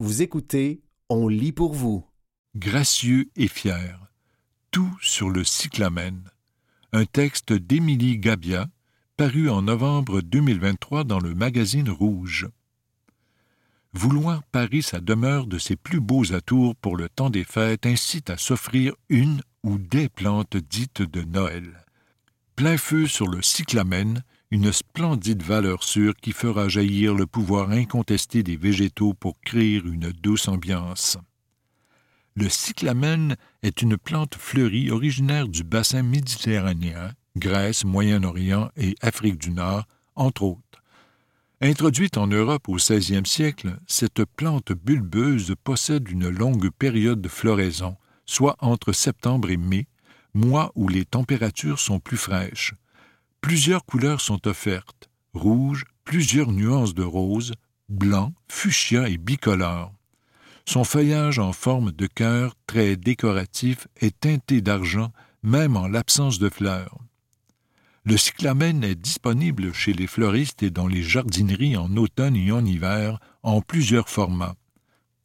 Vous écoutez On lit pour vous. Gracieux et fier. Tout sur le cyclamen. Un texte d'Émilie Gabia, paru en novembre 2023 dans le magazine Rouge. Vouloir parer sa demeure de ses plus beaux atours pour le temps des fêtes incite à s'offrir une ou des plantes dites de Noël. Plein feu sur le cyclamen, une splendide valeur sûre qui fera jaillir le pouvoir incontesté des végétaux pour créer une douce ambiance. Le cyclamen est une plante fleurie originaire du bassin méditerranéen, Grèce, Moyen-Orient et Afrique du Nord, entre autres. Introduite en Europe au XVIe siècle, cette plante bulbeuse possède une longue période de floraison, soit entre septembre et mai, mois où les températures sont plus fraîches. Plusieurs couleurs sont offertes rouge, plusieurs nuances de rose, blanc, fuchsia et bicolore. Son feuillage en forme de cœur, très décoratif, est teinté d'argent, même en l'absence de fleurs. Le cyclamen est disponible chez les fleuristes et dans les jardineries en automne et en hiver, en plusieurs formats.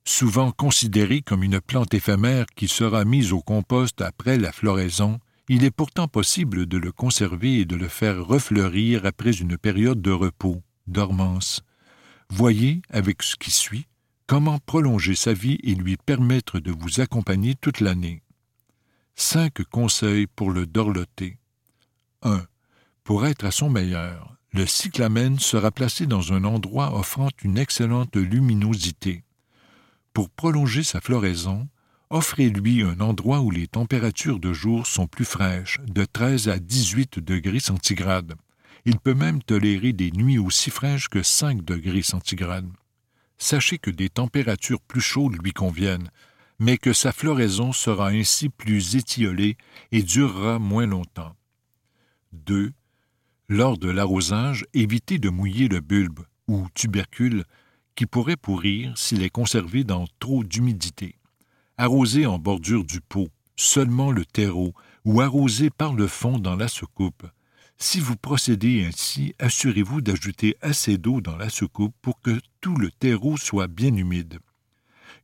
Souvent considéré comme une plante éphémère qui sera mise au compost après la floraison, il est pourtant possible de le conserver et de le faire refleurir après une période de repos, dormance. Voyez, avec ce qui suit, comment prolonger sa vie et lui permettre de vous accompagner toute l'année. Cinq conseils pour le dorloter. 1. Pour être à son meilleur, le cyclamen sera placé dans un endroit offrant une excellente luminosité. Pour prolonger sa floraison, offrez-lui un endroit où les températures de jour sont plus fraîches, de 13 à 18 degrés centigrades. Il peut même tolérer des nuits aussi fraîches que 5 degrés centigrades. Sachez que des températures plus chaudes lui conviennent, mais que sa floraison sera ainsi plus étiolée et durera moins longtemps. 2. Lors de l'arrosage, évitez de mouiller le bulbe ou tubercule qui pourrait pourrir s'il est conservé dans trop d'humidité. Arrosez en bordure du pot, seulement le terreau, ou arrosez par le fond dans la soucoupe. Si vous procédez ainsi, assurez-vous d'ajouter assez d'eau dans la soucoupe pour que tout le terreau soit bien humide.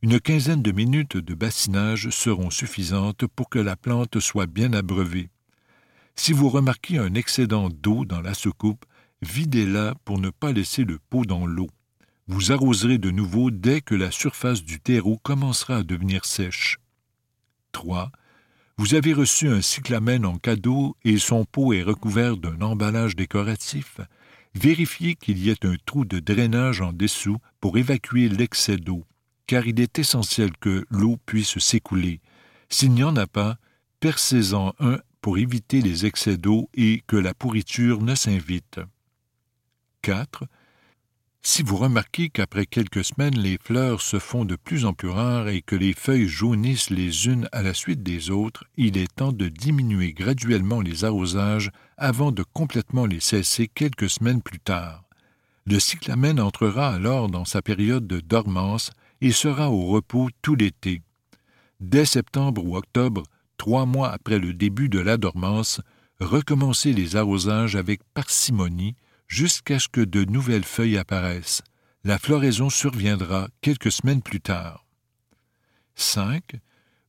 Une quinzaine de minutes de bassinage seront suffisantes pour que la plante soit bien abreuvée. Si vous remarquez un excédent d'eau dans la soucoupe, videz-la pour ne pas laisser le pot dans l'eau. Vous arroserez de nouveau dès que la surface du terreau commencera à devenir sèche. 3. Vous avez reçu un cyclamen en cadeau et son pot est recouvert d'un emballage décoratif. Vérifiez qu'il y ait un trou de drainage en dessous pour évacuer l'excès d'eau, car il est essentiel que l'eau puisse s'écouler. S'il n'y en a pas, percez-en un pour éviter les excès d'eau et que la pourriture ne s'invite. 4. Si vous remarquez qu'après quelques semaines les fleurs se font de plus en plus rares et que les feuilles jaunissent les unes à la suite des autres, il est temps de diminuer graduellement les arrosages avant de complètement les cesser quelques semaines plus tard. Le cyclamen entrera alors dans sa période de dormance et sera au repos tout l'été. Dès septembre ou octobre, trois mois après le début de la dormance, recommencez les arrosages avec parcimonie jusqu'à ce que de nouvelles feuilles apparaissent. La floraison surviendra quelques semaines plus tard. 5.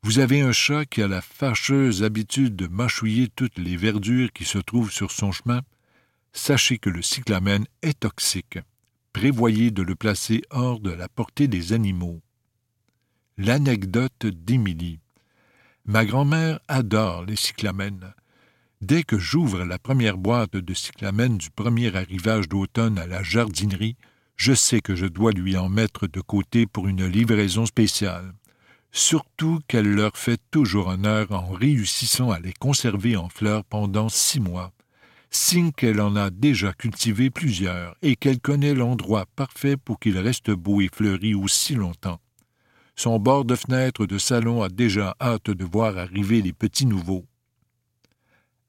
Vous avez un chat qui a la fâcheuse habitude de mâchouiller toutes les verdures qui se trouvent sur son chemin. Sachez que le cyclamen est toxique. Prévoyez de le placer hors de la portée des animaux. L'anecdote d'Émilie. Ma grand-mère adore les cyclamènes. Dès que j'ouvre la première boîte de cyclamen du premier arrivage d'automne à la jardinerie, je sais que je dois lui en mettre de côté pour une livraison spéciale. Surtout qu'elle leur fait toujours honneur en réussissant à les conserver en fleurs pendant six mois, signe qu'elle en a déjà cultivé plusieurs et qu'elle connaît l'endroit parfait pour qu'il reste beau et fleuri aussi longtemps. Son bord de fenêtre de salon a déjà hâte de voir arriver les petits nouveaux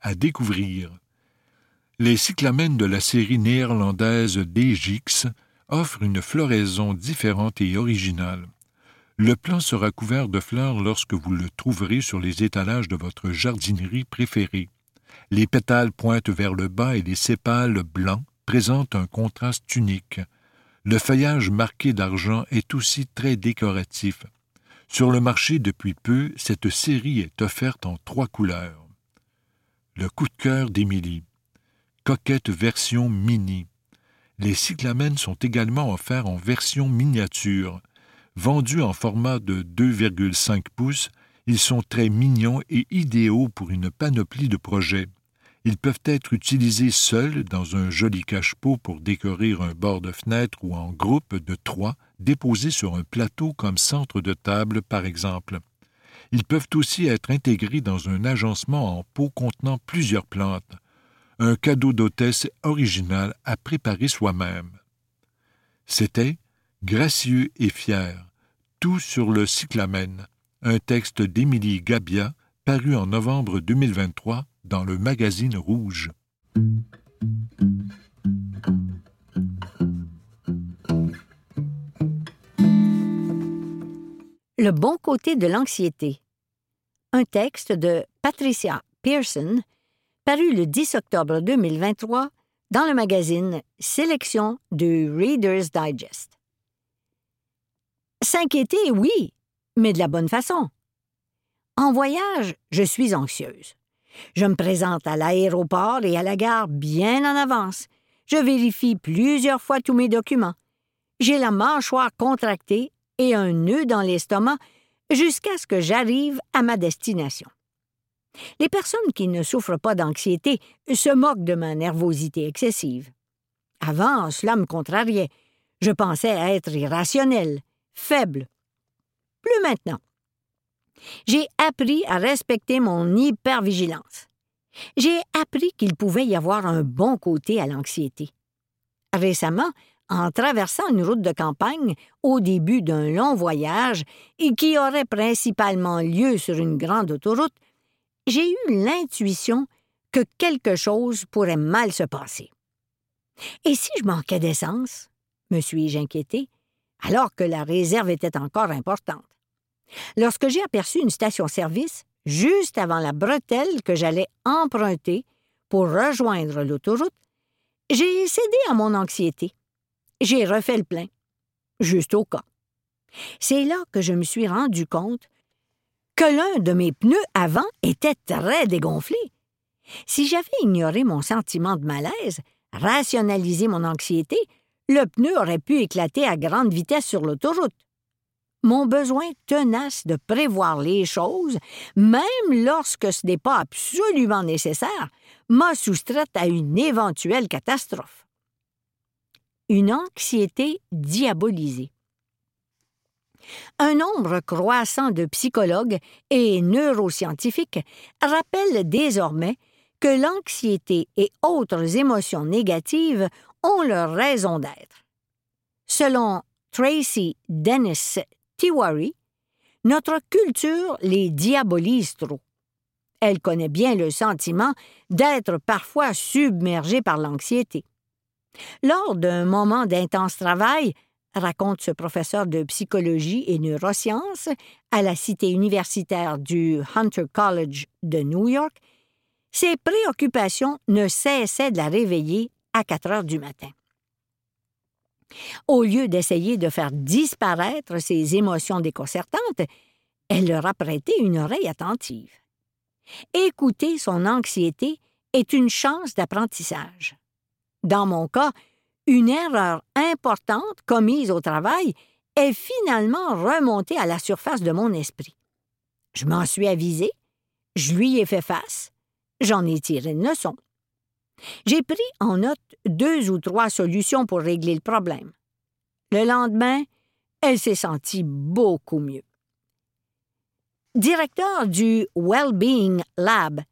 à découvrir. Les cyclamènes de la série néerlandaise Degix offrent une floraison différente et originale. Le plant sera couvert de fleurs lorsque vous le trouverez sur les étalages de votre jardinerie préférée. Les pétales pointent vers le bas et les sépales blancs présentent un contraste unique. Le feuillage marqué d'argent est aussi très décoratif. Sur le marché depuis peu, cette série est offerte en trois couleurs. Le coup de cœur d'Émilie. Coquette version mini. Les cyclamènes sont également offerts en version miniature. Vendus en format de 2,5 pouces, ils sont très mignons et idéaux pour une panoplie de projets. Ils peuvent être utilisés seuls dans un joli cache-pot pour décorer un bord de fenêtre ou en groupe de trois déposés sur un plateau comme centre de table, par exemple. Ils peuvent aussi être intégrés dans un agencement en pot contenant plusieurs plantes. Un cadeau d'hôtesse original à préparer soi-même. C'était Gracieux et fier, tout sur le cyclamène, un texte d'Émilie Gabia paru en novembre 2023 dans le magazine Rouge. Le bon côté de l'anxiété. Un texte de Patricia Pearson, paru le 10 octobre 2023 dans le magazine Sélection du Reader's Digest. S'inquiéter, oui, mais de la bonne façon. En voyage, je suis anxieuse. Je me présente à l'aéroport et à la gare bien en avance. Je vérifie plusieurs fois tous mes documents. J'ai la mâchoire contractée et un nœud dans l'estomac jusqu'à ce que j'arrive à ma destination. Les personnes qui ne souffrent pas d'anxiété se moquent de ma nervosité excessive. Avant, cela me contrariait. Je pensais être irrationnel, faible. Plus maintenant. J'ai appris à respecter mon hypervigilance. J'ai appris qu'il pouvait y avoir un bon côté à l'anxiété. Récemment, en traversant une route de campagne au début d'un long voyage et qui aurait principalement lieu sur une grande autoroute, j'ai eu l'intuition que quelque chose pourrait mal se passer. Et si je manquais d'essence? me suis-je inquiété, alors que la réserve était encore importante? Lorsque j'ai aperçu une station-service, juste avant la bretelle que j'allais emprunter pour rejoindre l'autoroute, j'ai cédé à mon anxiété. J'ai refait le plein, juste au cas. C'est là que je me suis rendu compte que l'un de mes pneus avant était très dégonflé. Si j'avais ignoré mon sentiment de malaise, rationalisé mon anxiété, le pneu aurait pu éclater à grande vitesse sur l'autoroute mon besoin tenace de prévoir les choses, même lorsque ce n'est pas absolument nécessaire, m'a soustraite à une éventuelle catastrophe. Une anxiété diabolisée. Un nombre croissant de psychologues et neuroscientifiques rappellent désormais que l'anxiété et autres émotions négatives ont leur raison d'être. Selon Tracy Dennis notre culture les diabolise trop. Elle connaît bien le sentiment d'être parfois submergée par l'anxiété. Lors d'un moment d'intense travail, raconte ce professeur de psychologie et neurosciences à la cité universitaire du Hunter College de New York, ses préoccupations ne cessaient de la réveiller à 4 heures du matin. Au lieu d'essayer de faire disparaître ses émotions déconcertantes, elle leur a prêté une oreille attentive. Écouter son anxiété est une chance d'apprentissage. Dans mon cas, une erreur importante commise au travail est finalement remontée à la surface de mon esprit. Je m'en suis avisé, je lui ai fait face, j'en ai tiré une leçon. J'ai pris en note deux ou trois solutions pour régler le problème. Le lendemain, elle s'est sentie beaucoup mieux. Directeur du Wellbeing Lab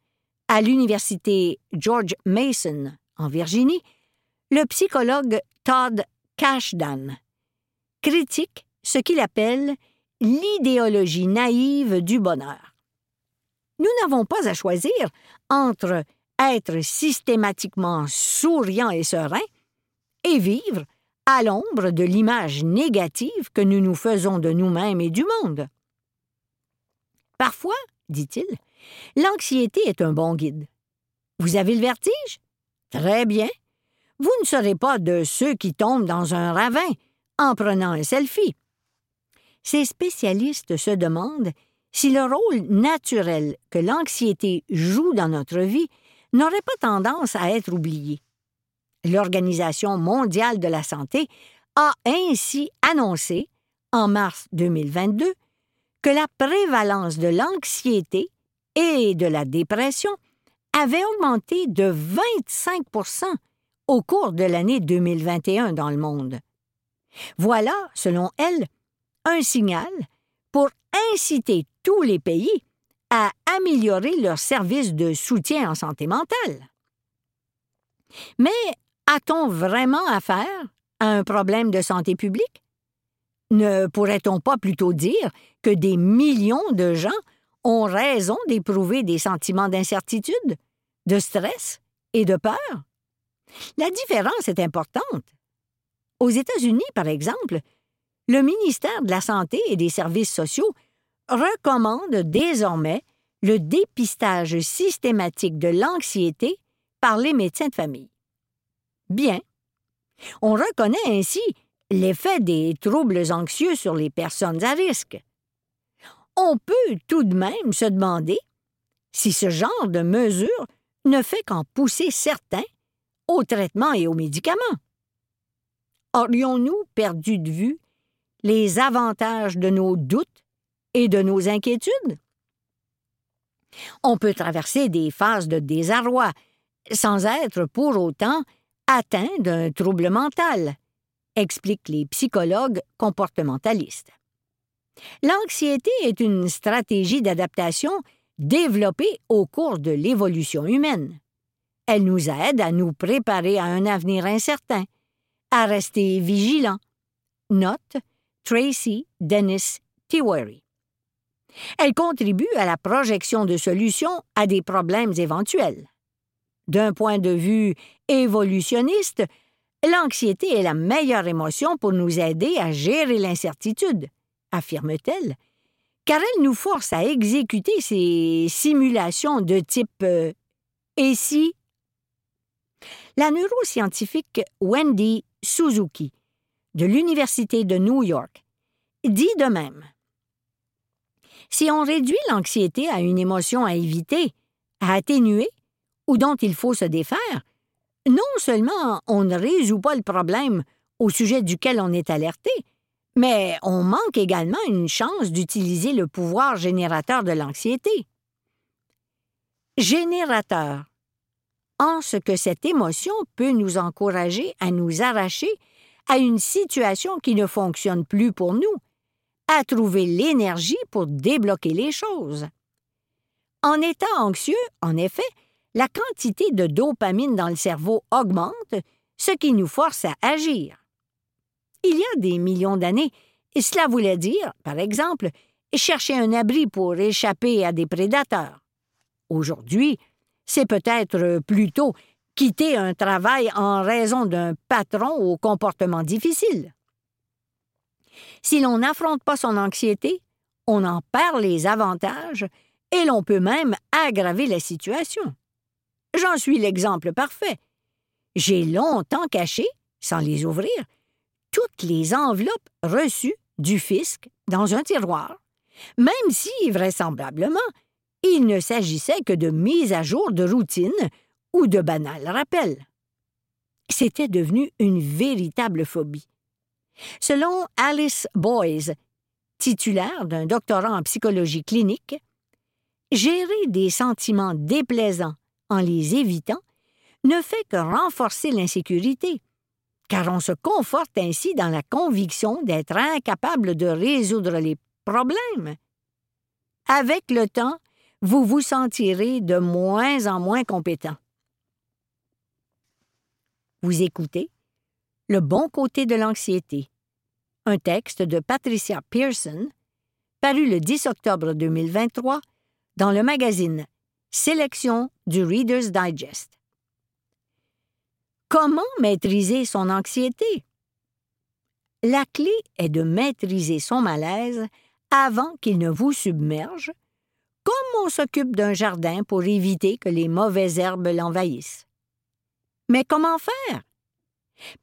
à l'Université George Mason en Virginie, le psychologue Todd Cashdan critique ce qu'il appelle l'idéologie naïve du bonheur. Nous n'avons pas à choisir entre être systématiquement souriant et serein, et vivre à l'ombre de l'image négative que nous nous faisons de nous-mêmes et du monde. Parfois, dit-il, l'anxiété est un bon guide. Vous avez le vertige? Très bien. Vous ne serez pas de ceux qui tombent dans un ravin, en prenant un selfie. Ces spécialistes se demandent si le rôle naturel que l'anxiété joue dans notre vie n'aurait pas tendance à être oublié. L'Organisation mondiale de la santé a ainsi annoncé, en mars 2022, que la prévalence de l'anxiété et de la dépression avait augmenté de 25 au cours de l'année 2021 dans le monde. Voilà, selon elle, un signal pour inciter tous les pays à améliorer leurs services de soutien en santé mentale. Mais a-t-on vraiment affaire à un problème de santé publique? Ne pourrait-on pas plutôt dire que des millions de gens ont raison d'éprouver des sentiments d'incertitude, de stress et de peur? La différence est importante. Aux États-Unis, par exemple, le ministère de la Santé et des Services sociaux recommande désormais le dépistage systématique de l'anxiété par les médecins de famille. Bien. On reconnaît ainsi l'effet des troubles anxieux sur les personnes à risque. On peut tout de même se demander si ce genre de mesure ne fait qu'en pousser certains au traitement et aux médicaments. Aurions-nous perdu de vue les avantages de nos doutes et de nos inquiétudes? On peut traverser des phases de désarroi sans être pour autant atteint d'un trouble mental, expliquent les psychologues comportementalistes. L'anxiété est une stratégie d'adaptation développée au cours de l'évolution humaine. Elle nous aide à nous préparer à un avenir incertain, à rester vigilants. Note Tracy Dennis Tiwari. Elle contribue à la projection de solutions à des problèmes éventuels. D'un point de vue évolutionniste, l'anxiété est la meilleure émotion pour nous aider à gérer l'incertitude, affirme-t-elle, car elle nous force à exécuter ces simulations de type euh, et si la neuroscientifique Wendy Suzuki de l'Université de New York dit de même. Si on réduit l'anxiété à une émotion à éviter, à atténuer ou dont il faut se défaire, non seulement on ne résout pas le problème au sujet duquel on est alerté, mais on manque également une chance d'utiliser le pouvoir générateur de l'anxiété. Générateur en ce que cette émotion peut nous encourager à nous arracher à une situation qui ne fonctionne plus pour nous, à trouver l'énergie pour débloquer les choses. En état anxieux, en effet, la quantité de dopamine dans le cerveau augmente, ce qui nous force à agir. Il y a des millions d'années, cela voulait dire, par exemple, chercher un abri pour échapper à des prédateurs. Aujourd'hui, c'est peut-être plutôt quitter un travail en raison d'un patron au comportement difficile. Si l'on n'affronte pas son anxiété, on en perd les avantages et l'on peut même aggraver la situation. J'en suis l'exemple parfait. J'ai longtemps caché, sans les ouvrir, toutes les enveloppes reçues du fisc dans un tiroir, même si, vraisemblablement, il ne s'agissait que de mise à jour de routine ou de banal rappel. C'était devenu une véritable phobie. Selon Alice Boyes, titulaire d'un doctorat en psychologie clinique, gérer des sentiments déplaisants en les évitant ne fait que renforcer l'insécurité, car on se conforte ainsi dans la conviction d'être incapable de résoudre les problèmes. Avec le temps, vous vous sentirez de moins en moins compétent. Vous écoutez Le bon côté de l'anxiété, un texte de Patricia Pearson, paru le 10 octobre 2023 dans le magazine Sélection du Reader's Digest. Comment maîtriser son anxiété? La clé est de maîtriser son malaise avant qu'il ne vous submerge comme on s'occupe d'un jardin pour éviter que les mauvaises herbes l'envahissent. Mais comment faire?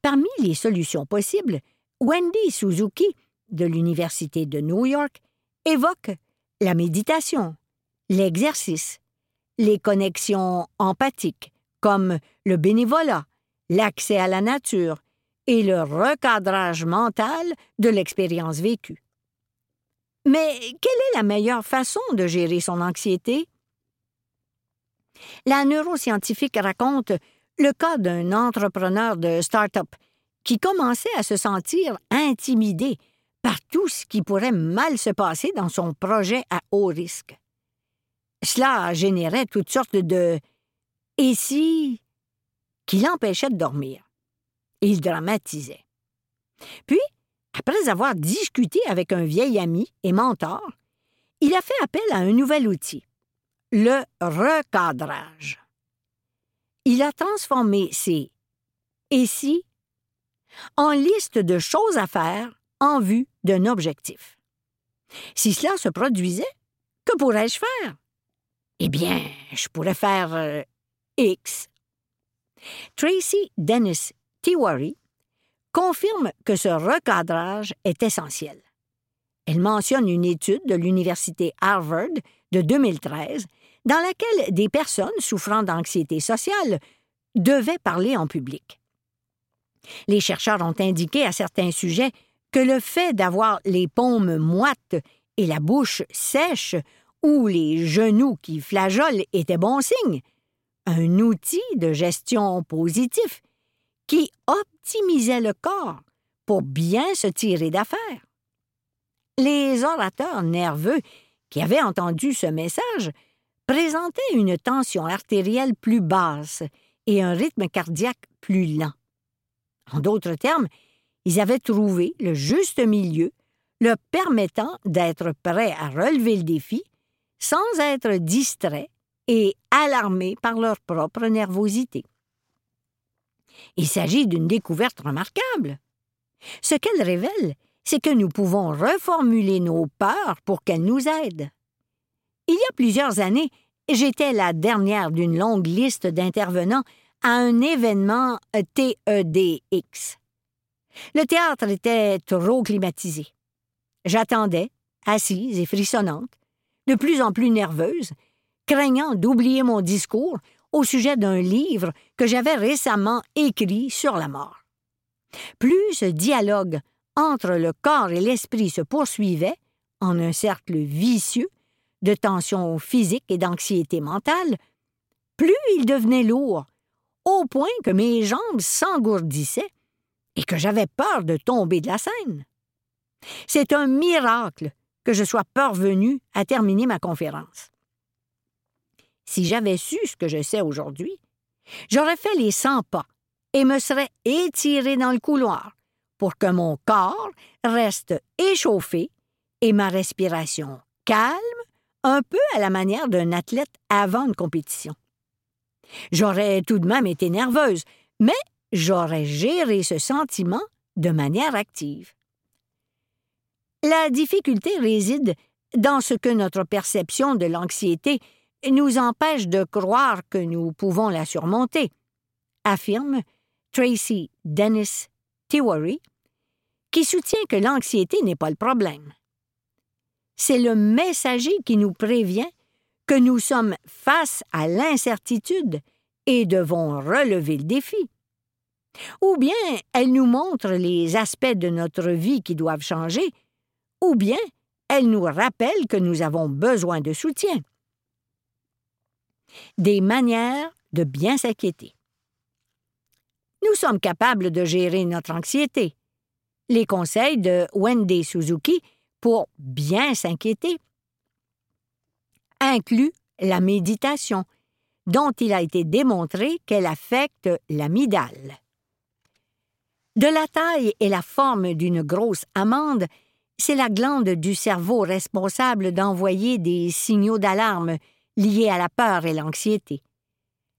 Parmi les solutions possibles, Wendy Suzuki, de l'Université de New York, évoque la méditation, l'exercice, les connexions empathiques, comme le bénévolat, l'accès à la nature et le recadrage mental de l'expérience vécue. Mais quelle est la meilleure façon de gérer son anxiété? La neuroscientifique raconte le cas d'un entrepreneur de start-up qui commençait à se sentir intimidé par tout ce qui pourrait mal se passer dans son projet à haut risque. Cela générait toutes sortes de et si qui l'empêchait de dormir. Il dramatisait. Puis, après avoir discuté avec un vieil ami et mentor, il a fait appel à un nouvel outil, le recadrage. Il a transformé ces et si en liste de choses à faire en vue d'un objectif. Si cela se produisait, que pourrais-je faire? Eh bien, je pourrais faire euh, X. Tracy Dennis Tiwari confirme que ce recadrage est essentiel. Elle mentionne une étude de l'Université Harvard de 2013 dans laquelle des personnes souffrant d'anxiété sociale devaient parler en public. Les chercheurs ont indiqué à certains sujets que le fait d'avoir les paumes moites et la bouche sèche ou les genoux qui flageolent était bon signe, un outil de gestion positif qui optimisait le corps pour bien se tirer d'affaire. Les orateurs nerveux qui avaient entendu ce message présentaient une tension artérielle plus basse et un rythme cardiaque plus lent. En d'autres termes, ils avaient trouvé le juste milieu, leur permettant d'être prêts à relever le défi sans être distraits et alarmés par leur propre nervosité. Il s'agit d'une découverte remarquable. Ce qu'elle révèle, c'est que nous pouvons reformuler nos peurs pour qu'elles nous aident. Il y a plusieurs années, j'étais la dernière d'une longue liste d'intervenants à un événement TEDx. Le théâtre était trop climatisé. J'attendais, assise et frissonnante, de plus en plus nerveuse, craignant d'oublier mon discours au sujet d'un livre que j'avais récemment écrit sur la mort. Plus ce dialogue entre le corps et l'esprit se poursuivait, en un cercle vicieux de tension physique et d'anxiété mentale, plus il devenait lourd, au point que mes jambes s'engourdissaient et que j'avais peur de tomber de la scène. C'est un miracle que je sois parvenu à terminer ma conférence. Si j'avais su ce que je sais aujourd'hui, j'aurais fait les cent pas et me serais étiré dans le couloir pour que mon corps reste échauffé et ma respiration calme, un peu à la manière d'un athlète avant une compétition. J'aurais tout de même été nerveuse, mais j'aurais géré ce sentiment de manière active. La difficulté réside dans ce que notre perception de l'anxiété nous empêche de croire que nous pouvons la surmonter, affirme Tracy Dennis Tiwari, qui soutient que l'anxiété n'est pas le problème. C'est le messager qui nous prévient que nous sommes face à l'incertitude et devons relever le défi. Ou bien elle nous montre les aspects de notre vie qui doivent changer, ou bien elle nous rappelle que nous avons besoin de soutien. Des manières de bien s'inquiéter. Nous sommes capables de gérer notre anxiété. Les conseils de Wendy Suzuki pour bien s'inquiéter inclut la méditation, dont il a été démontré qu'elle affecte l'amygdale. De la taille et la forme d'une grosse amande, c'est la glande du cerveau responsable d'envoyer des signaux d'alarme liés à la peur et l'anxiété.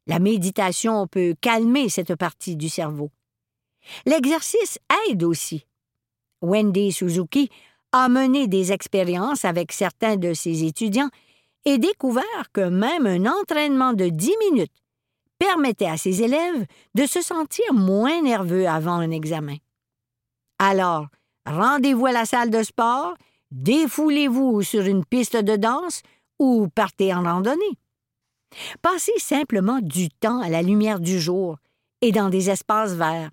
La méditation peut calmer cette partie du cerveau. L'exercice aide aussi. Wendy Suzuki a mené des expériences avec certains de ses étudiants et découvert que même un entraînement de dix minutes permettait à ses élèves de se sentir moins nerveux avant un examen. Alors, rendez-vous à la salle de sport, défoulez-vous sur une piste de danse ou partez en randonnée. Passez simplement du temps à la lumière du jour et dans des espaces verts,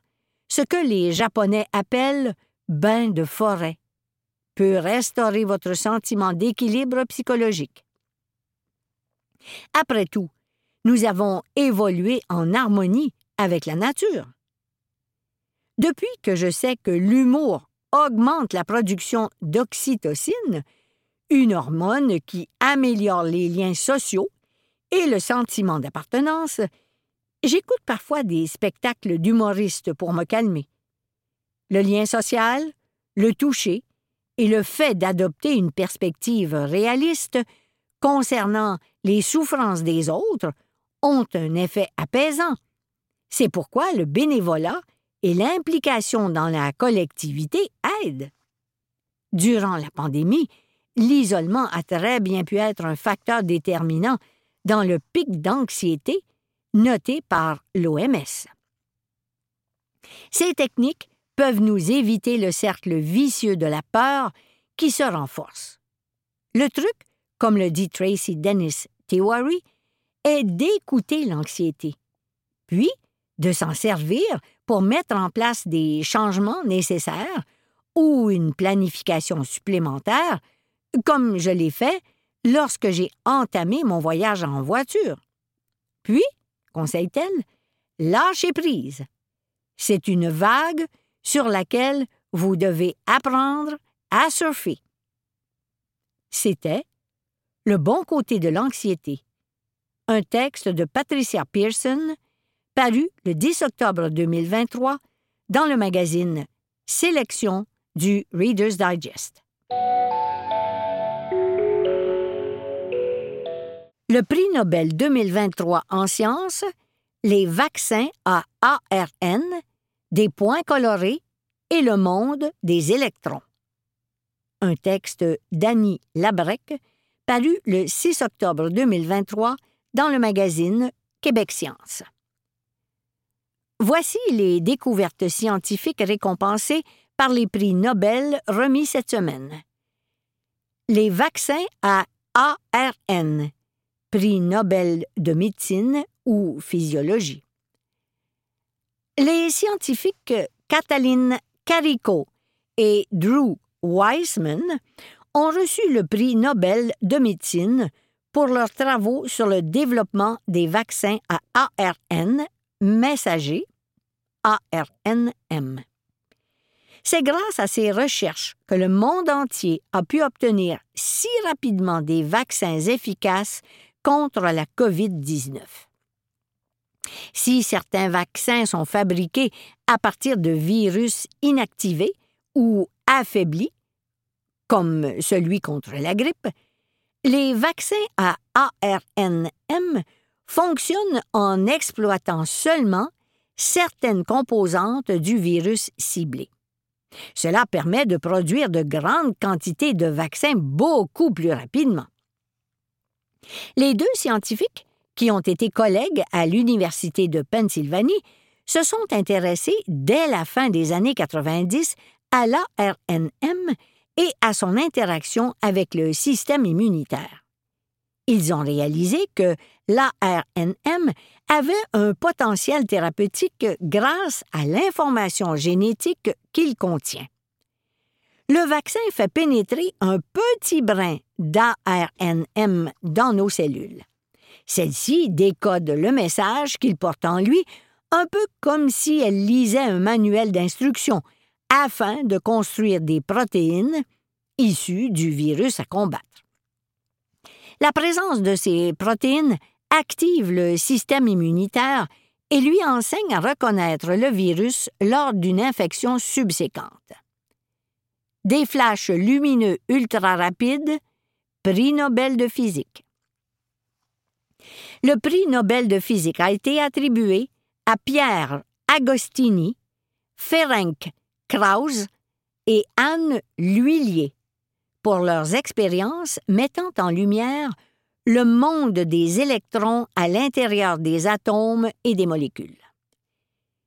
ce que les Japonais appellent bain de forêt, peut restaurer votre sentiment d'équilibre psychologique. Après tout, nous avons évolué en harmonie avec la nature. Depuis que je sais que l'humour augmente la production d'oxytocine, une hormone qui améliore les liens sociaux et le sentiment d'appartenance, j'écoute parfois des spectacles d'humoristes pour me calmer. Le lien social, le toucher et le fait d'adopter une perspective réaliste concernant les souffrances des autres ont un effet apaisant. C'est pourquoi le bénévolat et l'implication dans la collectivité aident. Durant la pandémie, l'isolement a très bien pu être un facteur déterminant dans le pic d'anxiété noté par l'OMS. Ces techniques peuvent nous éviter le cercle vicieux de la peur qui se renforce. Le truc, comme le dit Tracy Dennis Tiwari, est d'écouter l'anxiété, puis de s'en servir pour mettre en place des changements nécessaires ou une planification supplémentaire, comme je l'ai fait lorsque j'ai entamé mon voyage en voiture. Puis, conseille-t-elle, lâchez prise. C'est une vague sur laquelle vous devez apprendre à surfer. C'était Le bon côté de l'anxiété, un texte de Patricia Pearson, paru le 10 octobre 2023 dans le magazine Sélection du Reader's Digest. Le prix Nobel 2023 en sciences, les vaccins à ARN des points colorés et le monde des électrons. Un texte d'Annie Labrec, paru le 6 octobre 2023 dans le magazine Québec Science. Voici les découvertes scientifiques récompensées par les prix Nobel remis cette semaine. Les vaccins à ARN, prix Nobel de médecine ou physiologie. Les scientifiques Kathleen Carico et Drew Weissman ont reçu le prix Nobel de médecine pour leurs travaux sur le développement des vaccins à ARN messagers, ARNM. C'est grâce à ces recherches que le monde entier a pu obtenir si rapidement des vaccins efficaces contre la COVID-19. Si certains vaccins sont fabriqués à partir de virus inactivés ou affaiblis, comme celui contre la grippe, les vaccins à ARNM fonctionnent en exploitant seulement certaines composantes du virus ciblé. Cela permet de produire de grandes quantités de vaccins beaucoup plus rapidement. Les deux scientifiques qui ont été collègues à l'Université de Pennsylvanie, se sont intéressés dès la fin des années 90 à l'ARNM et à son interaction avec le système immunitaire. Ils ont réalisé que l'ARNM avait un potentiel thérapeutique grâce à l'information génétique qu'il contient. Le vaccin fait pénétrer un petit brin d'ARNM dans nos cellules. Celle-ci décode le message qu'il porte en lui, un peu comme si elle lisait un manuel d'instructions, afin de construire des protéines issues du virus à combattre. La présence de ces protéines active le système immunitaire et lui enseigne à reconnaître le virus lors d'une infection subséquente. Des flashs lumineux ultra rapides, prix Nobel de physique. Le prix Nobel de physique a été attribué à Pierre Agostini, Ferenc Krauss et Anne L'Huillier pour leurs expériences mettant en lumière le monde des électrons à l'intérieur des atomes et des molécules.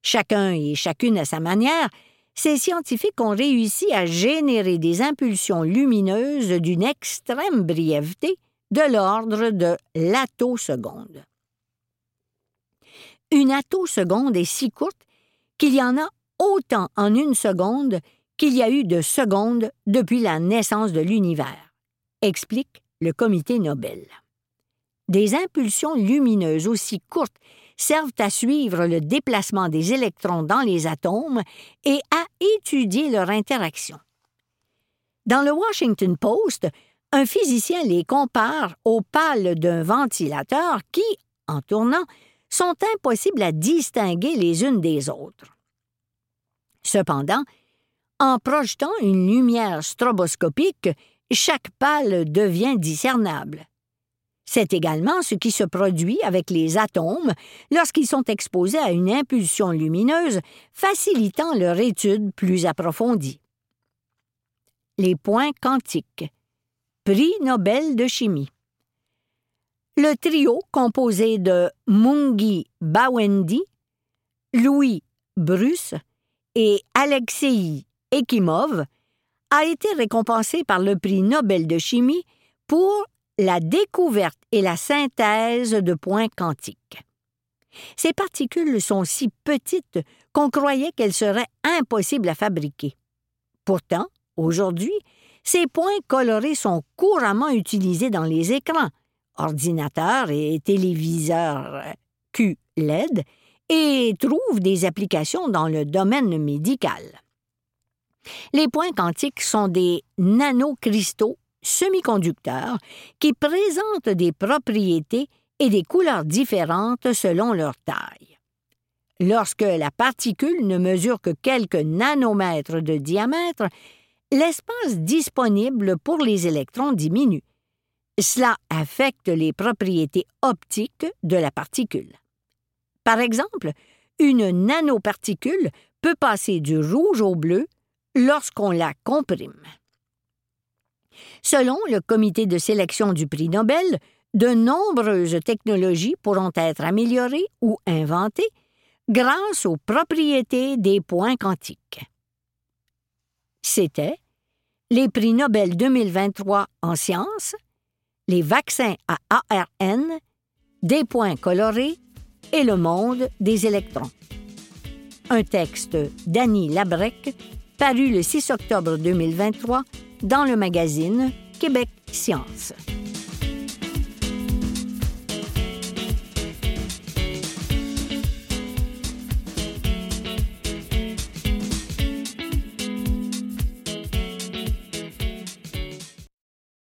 Chacun et chacune à sa manière, ces scientifiques ont réussi à générer des impulsions lumineuses d'une extrême brièveté de l'ordre de l'attoseconde. Une attoseconde est si courte qu'il y en a autant en une seconde qu'il y a eu de secondes depuis la naissance de l'univers, explique le comité Nobel. Des impulsions lumineuses aussi courtes servent à suivre le déplacement des électrons dans les atomes et à étudier leur interaction. Dans le Washington Post, un physicien les compare aux pales d'un ventilateur qui, en tournant, sont impossibles à distinguer les unes des autres. Cependant, en projetant une lumière stroboscopique, chaque pale devient discernable. C'est également ce qui se produit avec les atomes lorsqu'ils sont exposés à une impulsion lumineuse, facilitant leur étude plus approfondie. Les points quantiques. Prix Nobel de chimie. Le trio composé de Mungi Bawendi, Louis Bruce et Alexei Ekimov a été récompensé par le prix Nobel de chimie pour la découverte et la synthèse de points quantiques. Ces particules sont si petites qu'on croyait qu'elles seraient impossibles à fabriquer. Pourtant, aujourd'hui, ces points colorés sont couramment utilisés dans les écrans, ordinateurs et téléviseurs QLED et trouvent des applications dans le domaine médical. Les points quantiques sont des nanocristaux semi-conducteurs qui présentent des propriétés et des couleurs différentes selon leur taille. Lorsque la particule ne mesure que quelques nanomètres de diamètre, l'espace disponible pour les électrons diminue. Cela affecte les propriétés optiques de la particule. Par exemple, une nanoparticule peut passer du rouge au bleu lorsqu'on la comprime. Selon le comité de sélection du prix Nobel, de nombreuses technologies pourront être améliorées ou inventées grâce aux propriétés des points quantiques. C'était les prix Nobel 2023 en sciences, les vaccins à ARN, des points colorés et le monde des électrons. Un texte d'Annie Labrec paru le 6 octobre 2023 dans le magazine Québec Science.